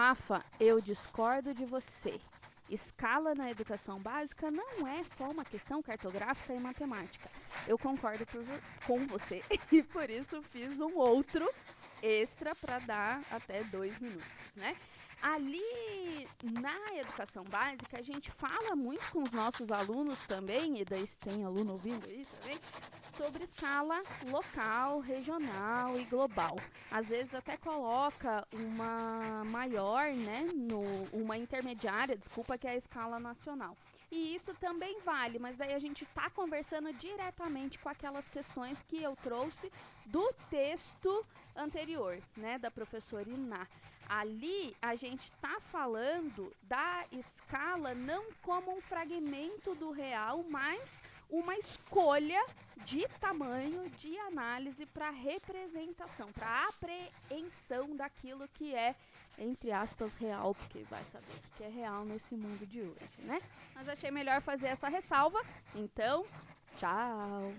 Rafa, eu discordo de você. Escala na educação básica não é só uma questão cartográfica e matemática. Eu concordo vo com você e por isso fiz um outro extra para dar até dois minutos, né? Ali na educação básica, a gente fala muito com os nossos alunos também, e daí se tem aluno ouvindo aí também, sobre escala local, regional e global. Às vezes até coloca uma maior, né, no, uma intermediária, desculpa, que é a escala nacional. E isso também vale, mas daí a gente está conversando diretamente com aquelas questões que eu trouxe do texto anterior, né, da professora Iná. Ali a gente está falando da escala não como um fragmento do real, mas uma escolha de tamanho de análise para representação, para apreensão daquilo que é, entre aspas, real, porque vai saber o que é real nesse mundo de hoje, né? Mas achei melhor fazer essa ressalva, então, tchau!